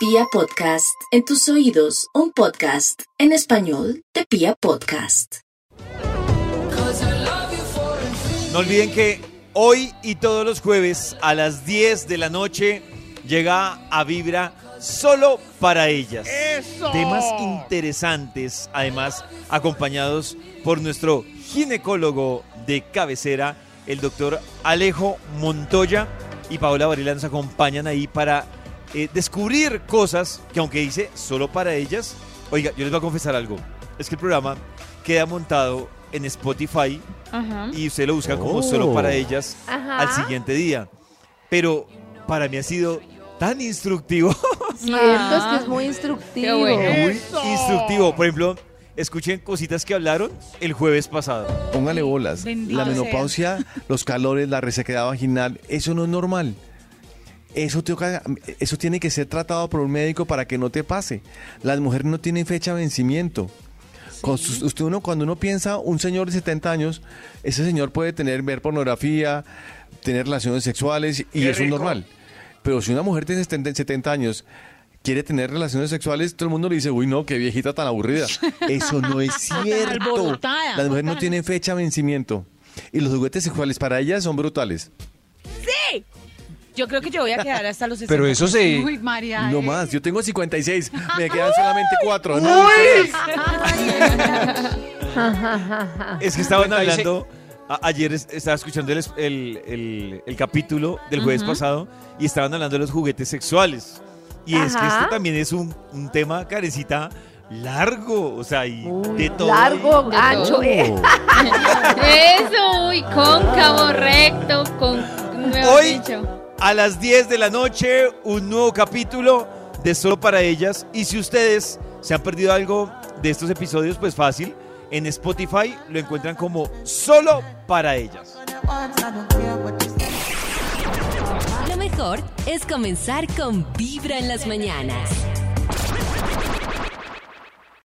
Pia Podcast, en tus oídos, un podcast en español de Pia Podcast. No olviden que hoy y todos los jueves a las 10 de la noche llega a Vibra solo para ellas. Temas interesantes, además acompañados por nuestro ginecólogo de cabecera, el doctor Alejo Montoya y Paola Varela nos acompañan ahí para eh, descubrir cosas que aunque dice solo para ellas, oiga, yo les voy a confesar algo, es que el programa queda montado en Spotify Ajá. y usted lo busca como Oh. solo para ellas Ajá. al siguiente día. Pero para mí ha sido tan instructivo, Cierto, es que es muy instructivo. Qué bueno. muy instructivo. Por ejemplo, escuchen cositas que hablaron el jueves pasado. Póngale bolas. Bendito la sea. menopausia, los calores, la resequedad vaginal, eso no es normal. Eso, tiene que ser tratado por un médico para que no te pase. Las mujeres no tienen fecha de vencimiento. Usted uno, cuando uno piensa un señor de 70 años, ese señor puede tener ver pornografía, tener relaciones sexuales y eso es normal. Pero si una mujer tiene 70, 70 años quiere tener relaciones sexuales, todo el mundo le dice, uy, no, qué viejita tan aburrida. Eso no es cierto. Las mujeres no tienen fecha de vencimiento. Y los juguetes sexuales para ellas son brutales. Yo creo que yo voy a quedar hasta los 60. Pero eso se... Uy, María. No eh. más, yo tengo 56, me quedan solamente cuatro. No, ustedes. Es que estaban 56. hablando, a- ayer es- estaba escuchando el, es- el- el- el capítulo del jueves pasado y estaban hablando de los juguetes sexuales. Y es que Ajá. este también es un, un tema, carecita, largo. O sea, y de todo. Largo, ancho. eh. Eso, uy, cóncavo, recto, con... Hoy, dicho. A las 10 de la noche, un nuevo capítulo de Solo para Ellas. Y si ustedes se han perdido algo de estos episodios, pues fácil. En Spotify lo encuentran como Solo para Ellas. Lo mejor es comenzar con Vibra en las mañanas.